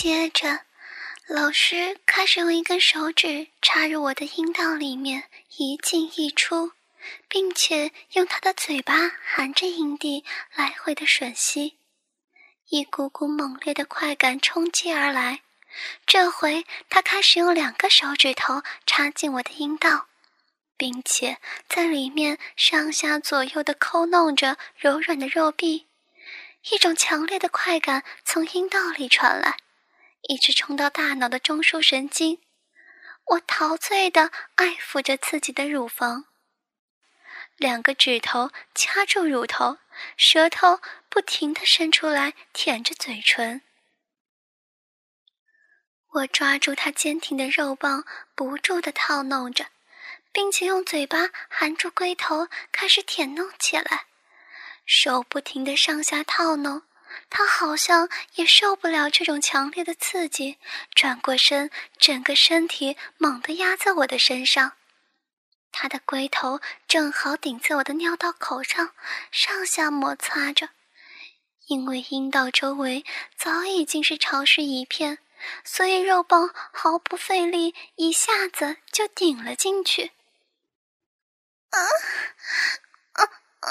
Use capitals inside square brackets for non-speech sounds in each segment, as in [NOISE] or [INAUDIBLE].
接着，老师开始用一根手指插入我的阴道里面，一进一出，并且用他的嘴巴含着阴蒂来回的吮吸，一股股猛烈的快感冲击而来。这回他开始用两个手指头插进我的阴道，并且在里面上下左右的抠弄着柔软的肉壁，一种强烈的快感从阴道里传来，一直冲到大脑的中枢神经。我陶醉的爱抚着自己的乳房，两个指头掐住乳头，舌头不停的伸出来舔着嘴唇。我抓住他坚挺的肉棒，不住地套弄着，并且用嘴巴含住龟头，开始舔弄起来。手不停地上下套弄，他好像也受不了这种强烈的刺激，转过身，整个身体猛地压在我的身上。他的龟头正好顶在我的尿道口上，上下摩擦着，因为阴道周围早已经是潮湿一片。所以肉棒毫不费力，一下子就顶了进去。啊啊啊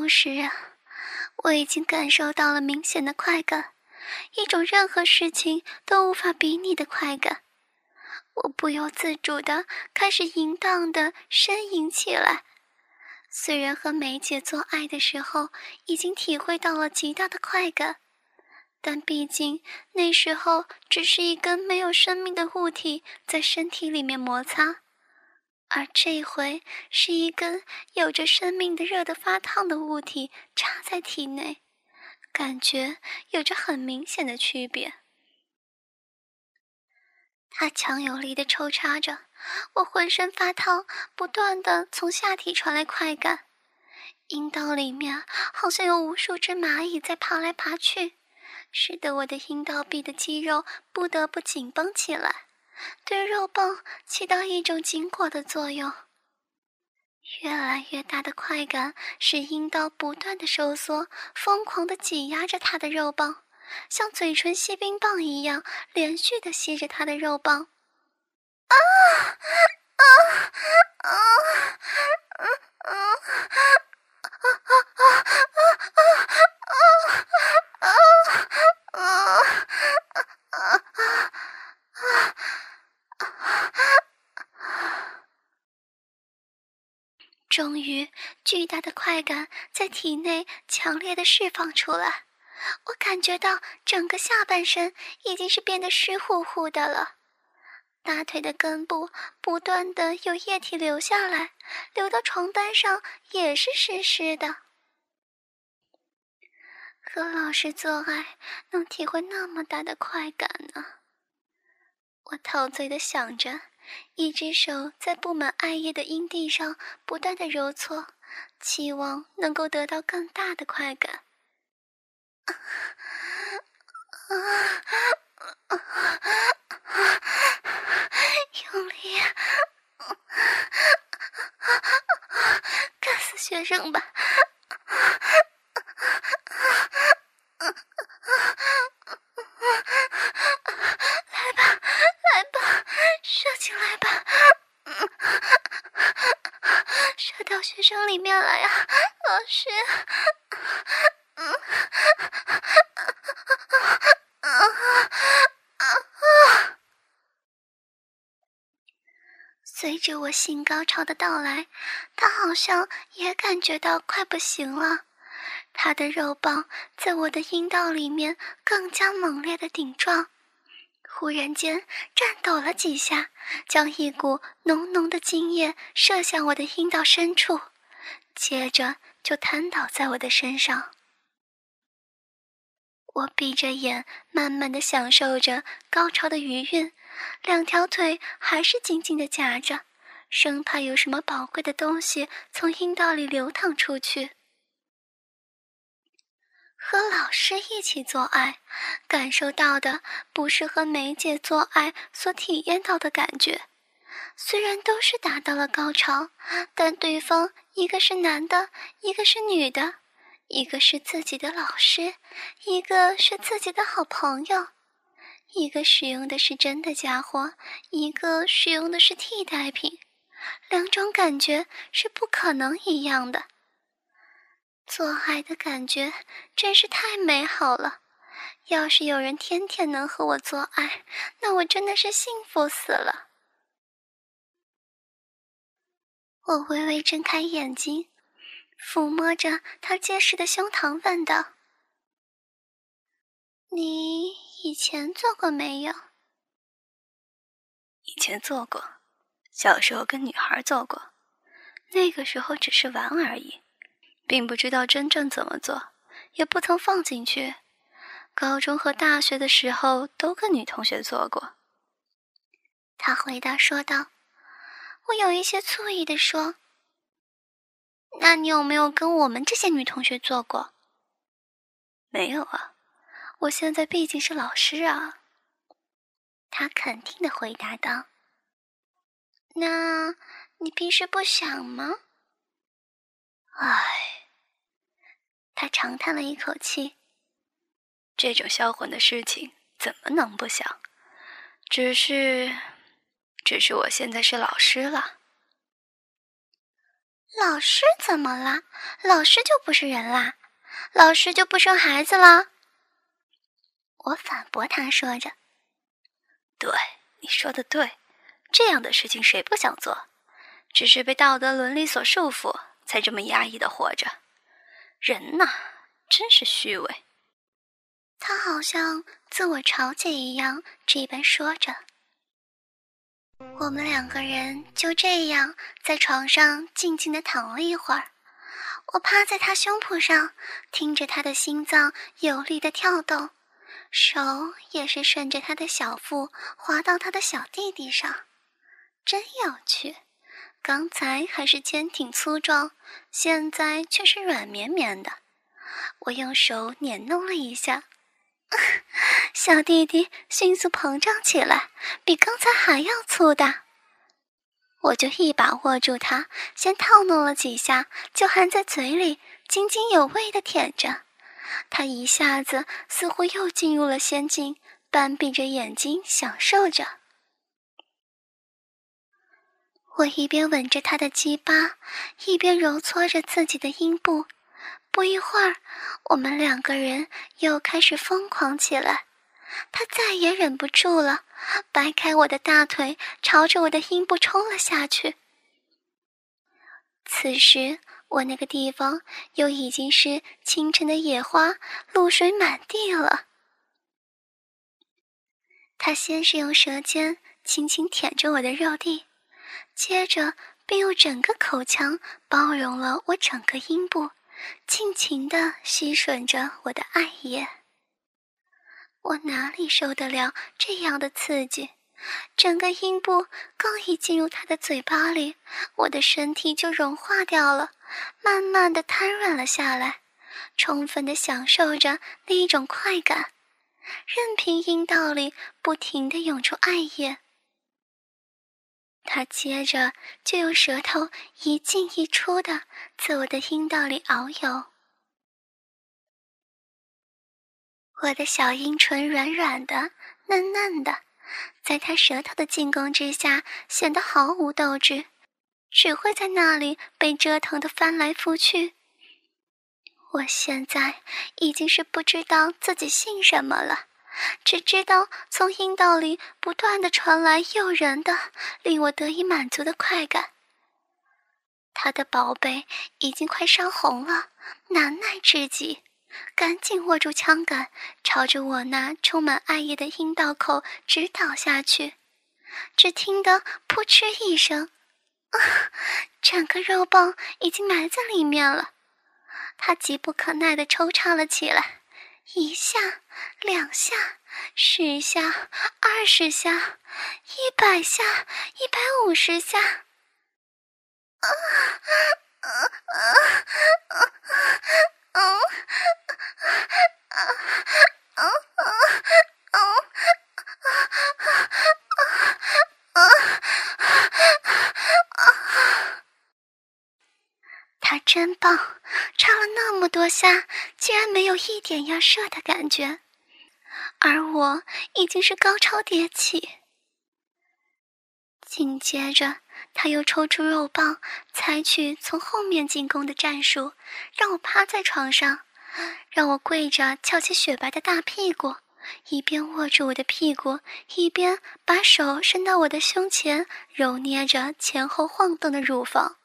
是啊！我已经感受到了明显的快感，一种任何事情都无法比拟的快感。我不由自主的开始淫荡的呻吟起来。虽然和梅姐做爱的时候已经体会到了极大的快感，但毕竟那时候只是一根没有生命的物体在身体里面摩擦。而这回是一根有着生命的、热得发烫的物体插在体内，感觉有着很明显的区别。他强有力的抽插着，我浑身发烫，不断的从下体传来快感，阴道里面好像有无数只蚂蚁在爬来爬去，使得我的阴道壁的肌肉不得不紧绷起来。对肉棒起到一种紧裹的作用，越来越大的快感使阴道不断的收缩，疯狂的挤压着他的肉棒，像嘴唇吸冰棒一样，连续的吸着他的肉棒。啊快感在体内强烈的释放出来，我感觉到整个下半身已经是变得湿乎乎的了，大腿的根部不断的有液体流下来，流到床单上也是湿湿的。和老师做爱能体会那么大的快感呢？我陶醉的想着。一只手在布满艾叶的阴蒂上不断的揉搓，期望能够得到更大的快感。用力，干死学生吧！里面来呀，老师！随着我性高潮的到来，他好像也感觉到快不行了。他的肉棒在我的阴道里面更加猛烈的顶撞，忽然间颤抖了几下，将一股浓浓的精液射向我的阴道深处。接着就瘫倒在我的身上，我闭着眼，慢慢的享受着高潮的余韵，两条腿还是紧紧的夹着，生怕有什么宝贵的东西从阴道里流淌出去。和老师一起做爱，感受到的不是和梅姐做爱所体验到的感觉。虽然都是达到了高潮，但对方一个是男的，一个是女的。一个是自己的老师，一个是自己的好朋友，一个使用的是真的家伙，一个使用的是替代品，两种感觉是不可能一样的。做爱的感觉真是太美好了，要是有人天天能和我做爱，那我真的是幸福死了。我微微睁开眼睛。抚摸着他结实的胸膛，问道：“你以前做过没有？”“以前做过，小时候跟女孩做过，那个时候只是玩而已，并不知道真正怎么做，也不曾放进去。高中和大学的时候都跟女同学做过。”他回答说道。我有一些醋意的说。那你有没有跟我们这些女同学做过？没有啊，我现在毕竟是老师啊。他肯定的回答道。那你平时不想吗？唉，他长叹了一口气。这种销魂的事情怎么能不想？只是，只是我现在是老师了。老师怎么了？老师就不是人啦？老师就不生孩子啦？我反驳他说着：“对，你说的对，这样的事情谁不想做？只是被道德伦理所束缚，才这么压抑的活着。人呐，真是虚伪。”他好像自我嘲解一样，这般说着。我们两个人就这样在床上静静的躺了一会儿，我趴在他胸脯上，听着他的心脏有力的跳动，手也是顺着他的小腹滑到他的小弟弟上，真有趣。刚才还是坚挺粗壮，现在却是软绵绵的。我用手捻弄了一下。[LAUGHS] 小弟弟迅速膨胀起来，比刚才还要粗大。我就一把握住他，先套弄了几下，就含在嘴里，津津有味的舔着。他一下子似乎又进入了仙境，半闭着眼睛享受着。我一边吻着他的鸡巴，一边揉搓着自己的阴部。不一会儿，我们两个人又开始疯狂起来。他再也忍不住了，掰开我的大腿，朝着我的阴部冲了下去。此时，我那个地方又已经是清晨的野花，露水满地了。他先是用舌尖轻轻舔着我的肉蒂，接着便用整个口腔包容了我整个阴部。尽情地吸吮着我的爱液，我哪里受得了这样的刺激？整个阴部刚一进入他的嘴巴里，我的身体就融化掉了，慢慢的瘫软了下来，充分的享受着那一种快感，任凭阴道里不停的涌出爱液。他接着就用舌头一进一出的在我的阴道里遨游，我的小阴唇软软的、嫩嫩的，在他舌头的进攻之下显得毫无斗志，只会在那里被折腾的翻来覆去。我现在已经是不知道自己姓什么了。只知道从阴道里不断的传来诱人的、令我得以满足的快感。他的宝贝已经快烧红了，难耐至极，赶紧握住枪杆，朝着我那充满爱意的阴道口直倒下去。只听得扑哧一声，啊，整个肉棒已经埋在里面了。他急不可耐地抽插了起来，一下。两下，十下，二十下，一百下，一百五十下。啊啊啊啊啊啊啊啊啊！他真棒，插了那么多下，竟然没有一点要射的感觉，而我已经是高潮迭起。紧接着，他又抽出肉棒，采取从后面进攻的战术，让我趴在床上，让我跪着，翘起雪白的大屁股，一边握住我的屁股，一边把手伸到我的胸前，揉捏着前后晃动的乳房。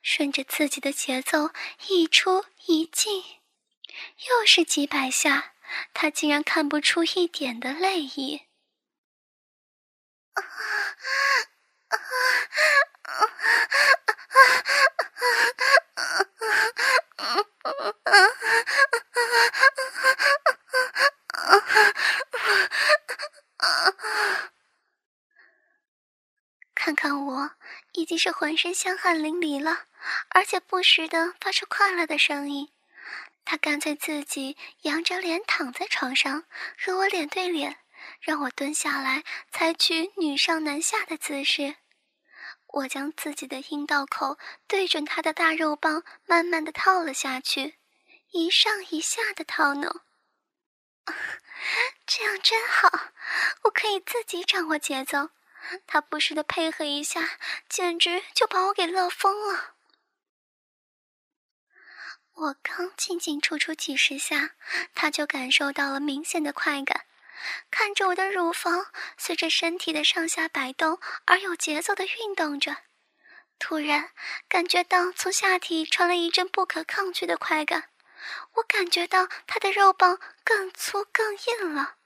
顺着自己的节奏一出一进，又是几百下，他竟然看不出一点的泪意。看看我，已经是浑身香汗淋漓了。而且不时的发出快乐的声音，他干脆自己仰着脸躺在床上和我脸对脸，让我蹲下来，采取女上男下的姿势。我将自己的阴道口对准他的大肉棒，慢慢的套了下去，一上一下的套弄。[LAUGHS] 这样真好，我可以自己掌握节奏，他不时的配合一下，简直就把我给乐疯了。我刚进进出出几十下，他就感受到了明显的快感，看着我的乳房随着身体的上下摆动而有节奏的运动着，突然感觉到从下体传来一阵不可抗拒的快感，我感觉到他的肉棒更粗更硬了，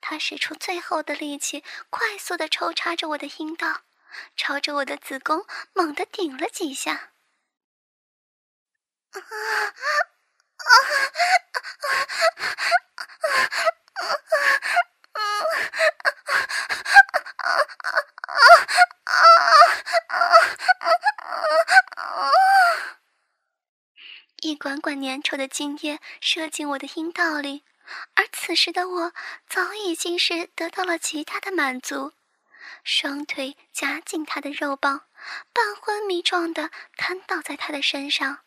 他使出最后的力气，快速的抽插着我的阴道，朝着我的子宫猛地顶了几下。啊啊啊一管管粘稠的精液射进我的阴道里，而此时的我早已经是得到了极大的满足，双腿夹紧他的肉棒，半昏迷状的瘫倒在他的身上。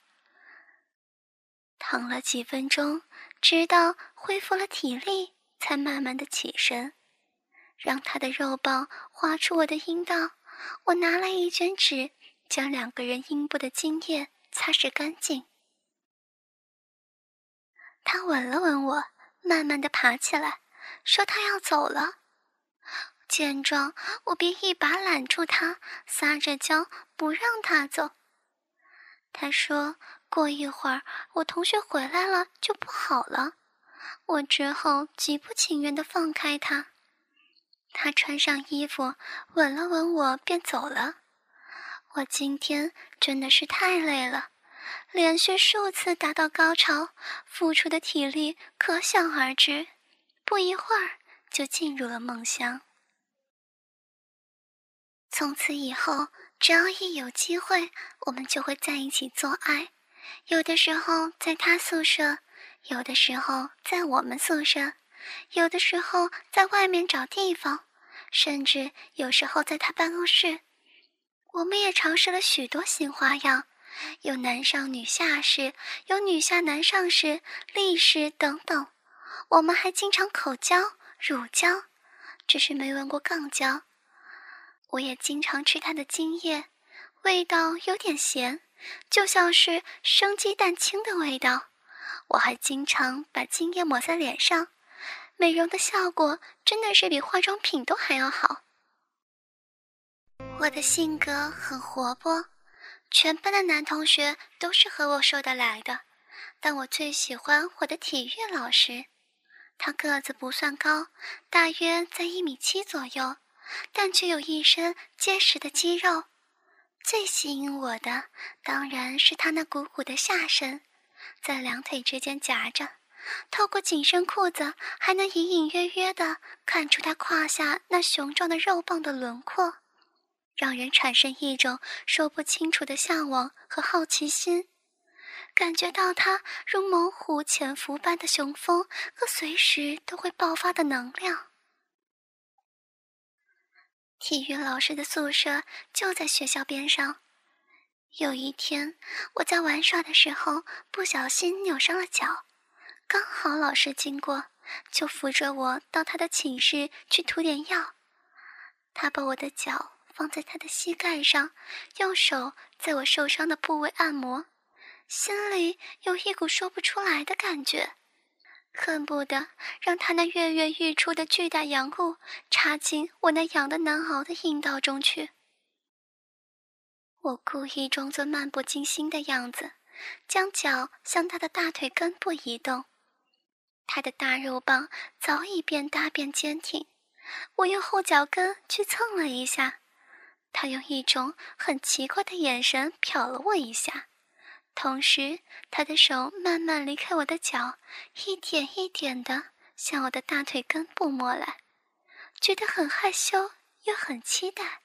躺了几分钟，直到恢复了体力，才慢慢的起身，让他的肉棒划出我的阴道。我拿来一卷纸，将两个人阴部的精液擦拭干净。他吻了吻我，慢慢的爬起来，说他要走了。见状，我便一把揽住他，撒着娇不让他走。他说。过一会儿，我同学回来了就不好了，我只好极不情愿地放开他。他穿上衣服，吻了吻我，便走了。我今天真的是太累了，连续数次达到高潮，付出的体力可想而知。不一会儿就进入了梦乡。从此以后，只要一有机会，我们就会在一起做爱。有的时候在他宿舍，有的时候在我们宿舍，有的时候在外面找地方，甚至有时候在他办公室。我们也尝试了许多新花样，有男上女下式，有女下男上式、立式等等。我们还经常口交、乳交，只是没闻过肛交。我也经常吃他的精液，味道有点咸。就像是生鸡蛋清的味道，我还经常把精液抹在脸上，美容的效果真的是比化妆品都还要好。我的性格很活泼，全班的男同学都是和我说得来的，但我最喜欢我的体育老师，他个子不算高，大约在一米七左右，但却有一身结实的肌肉。最吸引我的当然是他那鼓鼓的下身，在两腿之间夹着，透过紧身裤子，还能隐隐约约的看出他胯下那雄壮的肉棒的轮廓，让人产生一种说不清楚的向往和好奇心。感觉到他如猛虎潜伏般的雄风和随时都会爆发的能量。体育老师的宿舍就在学校边上。有一天，我在玩耍的时候不小心扭伤了脚，刚好老师经过，就扶着我到他的寝室去涂点药。他把我的脚放在他的膝盖上，用手在我受伤的部位按摩。心里有一股说不出来的感觉，恨不得让他那跃跃欲出的巨大阳物插进我那痒得难熬的阴道中去。我故意装作漫不经心的样子，将脚向他的大腿根部移动。他的大肉棒早已变大变坚挺，我用后脚跟去蹭了一下，他用一种很奇怪的眼神瞟了我一下。同时，他的手慢慢离开我的脚，一点一点的向我的大腿根部摸来，觉得很害羞又很期待。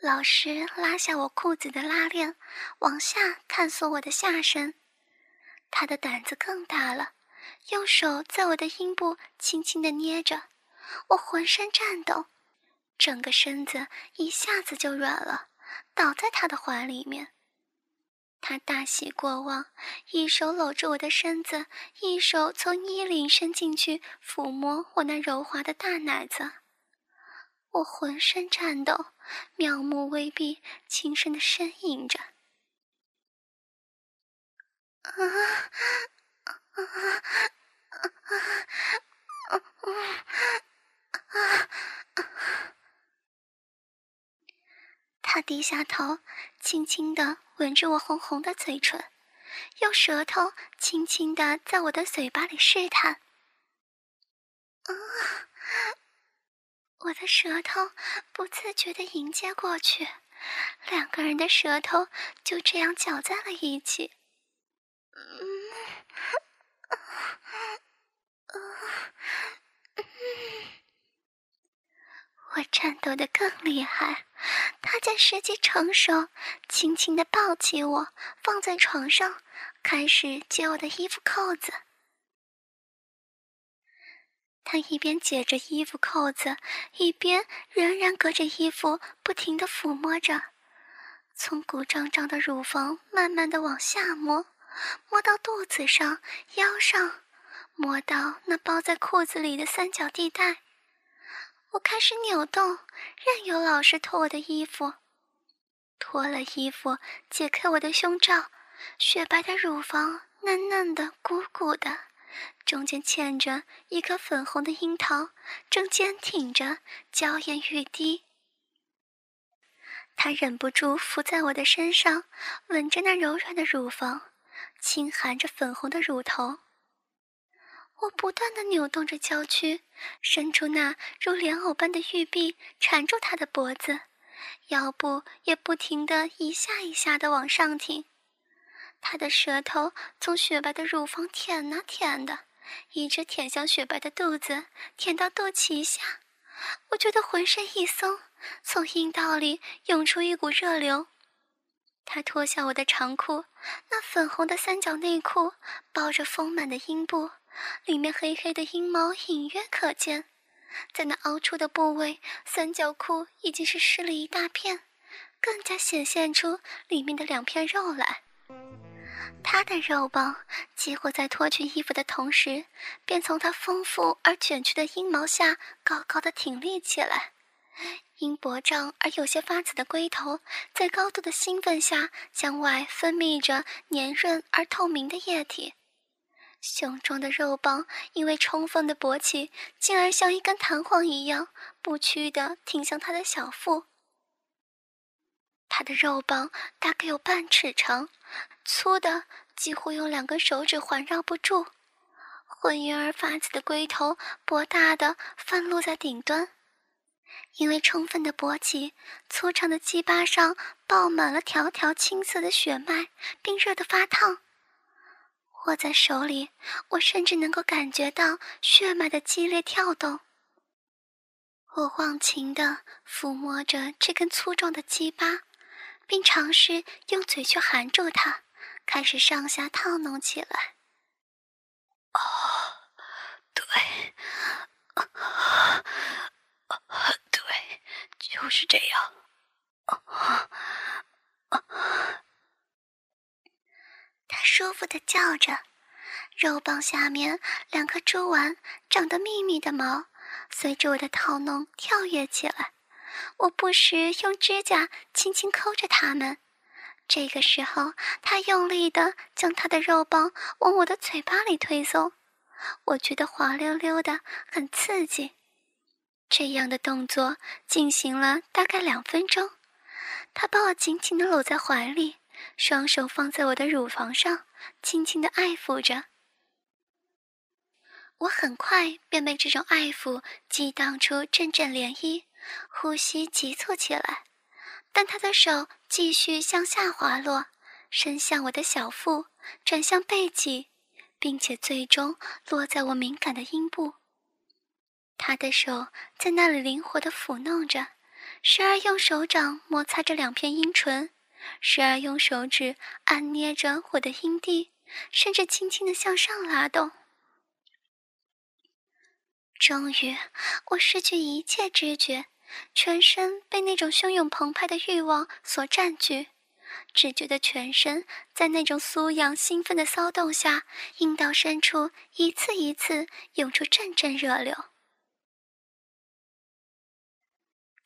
老师拉下我裤子的拉链，往下探索我的下身，他的胆子更大了，用手在我的阴部轻轻的捏着，我浑身颤抖，整个身子一下子就软了。倒在他的怀里面，他大喜过望，一手搂着我的身子，一手从衣领伸进去抚摸我那柔滑的大奶子。我浑身颤抖，妙目微闭，轻声的呻吟着：“啊啊啊啊啊啊啊！”他低下头，轻轻地吻着我红红的嘴唇，用舌头轻轻地在我的嘴巴里试探。啊！我的舌头不自觉地迎接过去，两个人的舌头就这样搅在了一起。嗯，我颤抖得更厉害，他见时机成熟，轻轻地抱起我，放在床上，开始解我的衣服扣子。他一边解着衣服扣子，一边仍然隔着衣服不停地抚摸着，从鼓胀胀的乳房慢慢地往下摸，摸到肚子上、腰上，摸到那包在裤子里的三角地带。我开始扭动，任由老师脱我的衣服。脱了衣服，解开我的胸罩，雪白的乳房嫩嫩的、鼓鼓的，中间嵌着一颗粉红的樱桃，正坚挺着，娇艳欲滴。他忍不住伏在我的身上，吻着那柔软的乳房，轻含着粉红的乳头。我不断的扭动着娇躯，伸出那如莲藕般的玉臂缠住他的脖子，腰部也不停的一下一下的往上挺。他的舌头从雪白的乳房舔啊舔的，一直舔向雪白的肚子，舔到肚脐下。我觉得浑身一松，从阴道里涌出一股热流。他脱下我的长裤，那粉红的三角内裤包着丰满的阴部。里面黑黑的阴毛隐约可见，在那凹出的部位，三角裤已经是湿了一大片，更加显现出里面的两片肉来。他的肉棒几乎在脱去衣服的同时，便从他丰富而卷曲的阴毛下高高的挺立起来，因薄胀而有些发紫的龟头，在高度的兴奋下，向外分泌着黏润而透明的液体。雄壮的肉棒因为充分的勃起，竟然像一根弹簧一样不屈地挺向他的小腹。他的肉棒大概有半尺长，粗的几乎用两根手指环绕不住。浑圆而发紫的龟头，博大的泛露在顶端，因为充分的勃起，粗长的鸡巴上爆满了条条青色的血脉，并热得发烫。握在手里，我甚至能够感觉到血脉的激烈跳动。我忘情地抚摸着这根粗壮的鸡巴，并尝试用嘴去含住它，开始上下套弄起来。哦，对，对，就是这样。他舒服的叫着，肉棒下面两颗珠丸长得密密的毛，随着我的套弄跳跃起来。我不时用指甲轻轻抠着它们。这个时候，他用力的将他的肉棒往我的嘴巴里推送，我觉得滑溜溜的，很刺激。这样的动作进行了大概两分钟，他把我紧紧的搂在怀里。双手放在我的乳房上，轻轻的爱抚着。我很快便被这种爱抚激荡出阵阵涟漪，呼吸急促起来。但他的手继续向下滑落，伸向我的小腹，转向背脊，并且最终落在我敏感的阴部。他的手在那里灵活地抚弄着，时而用手掌摩擦着两片阴唇。时而用手指按捏着我的阴蒂，甚至轻轻的向上拉动。终于，我失去一切知觉，全身被那种汹涌澎湃的欲望所占据，只觉得全身在那种酥痒兴奋的骚动下，阴道深处一次一次涌出阵阵热流。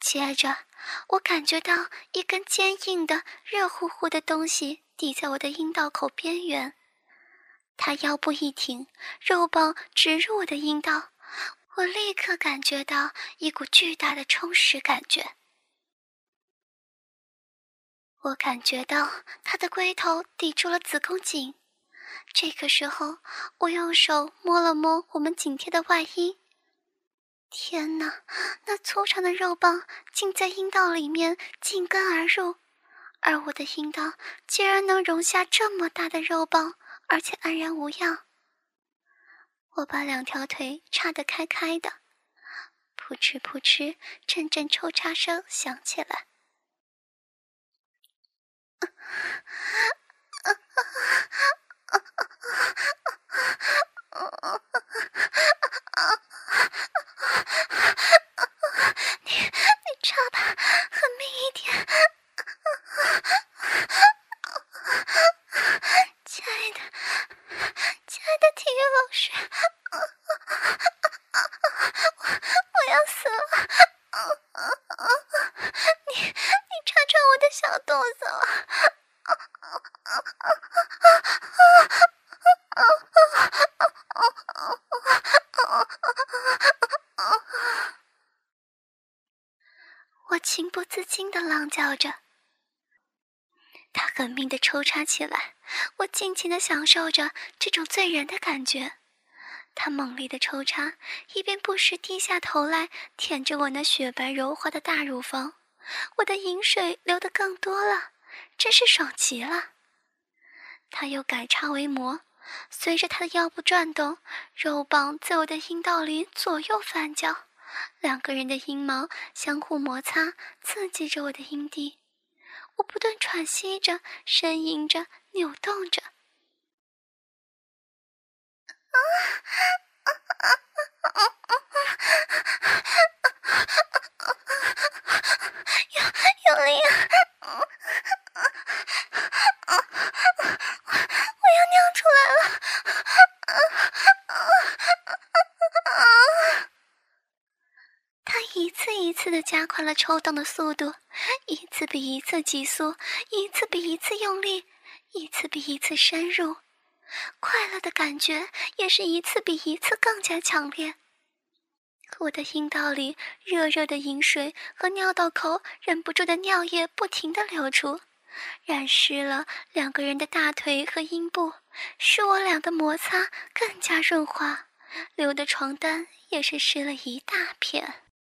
接着，我感觉到一根坚硬的、热乎乎的东西抵在我的阴道口边缘。他腰部一挺，肉棒直入我的阴道，我立刻感觉到一股巨大的充实感觉。我感觉到他的龟头抵住了子宫颈。这个时候，我用手摸了摸我们紧贴的外阴。天哪，那粗长的肉棒竟在阴道里面进根而入，而我的阴道竟然能容下这么大的肉棒，而且安然无恙。我把两条腿叉得开开的，扑哧扑哧，阵阵抽插声响起来 [LAUGHS] 你插吧，狠命一点，亲爱的，亲爱的体育老师，我我要死了，你你插穿我的小肚子了。情不自禁的浪叫着，他狠命的抽插起来，我尽情的享受着这种醉人的感觉。他猛烈的抽插，一边不时低下头来舔着我那雪白柔滑的大乳房，我的饮水流得更多了，真是爽极了。他又改插为魔，随着他的腰部转动，肉棒在我的阴道里左右翻搅。两个人的阴毛相互摩擦，刺激着我的阴蒂。我不断喘息着，呻吟着，扭动着。啊啊啊啊啊有有力啊！啊啊啊啊我要尿出来了！一次的加快了抽动的速度，一次比一次急速，一次比一次用力，一次比一次深入，快乐的感觉也是一次比一次更加强烈。我的阴道里热热的饮水和尿道口忍不住的尿液不停的流出，染湿了两个人的大腿和阴部，使我俩的摩擦更加润滑，流的床单也是湿了一大片。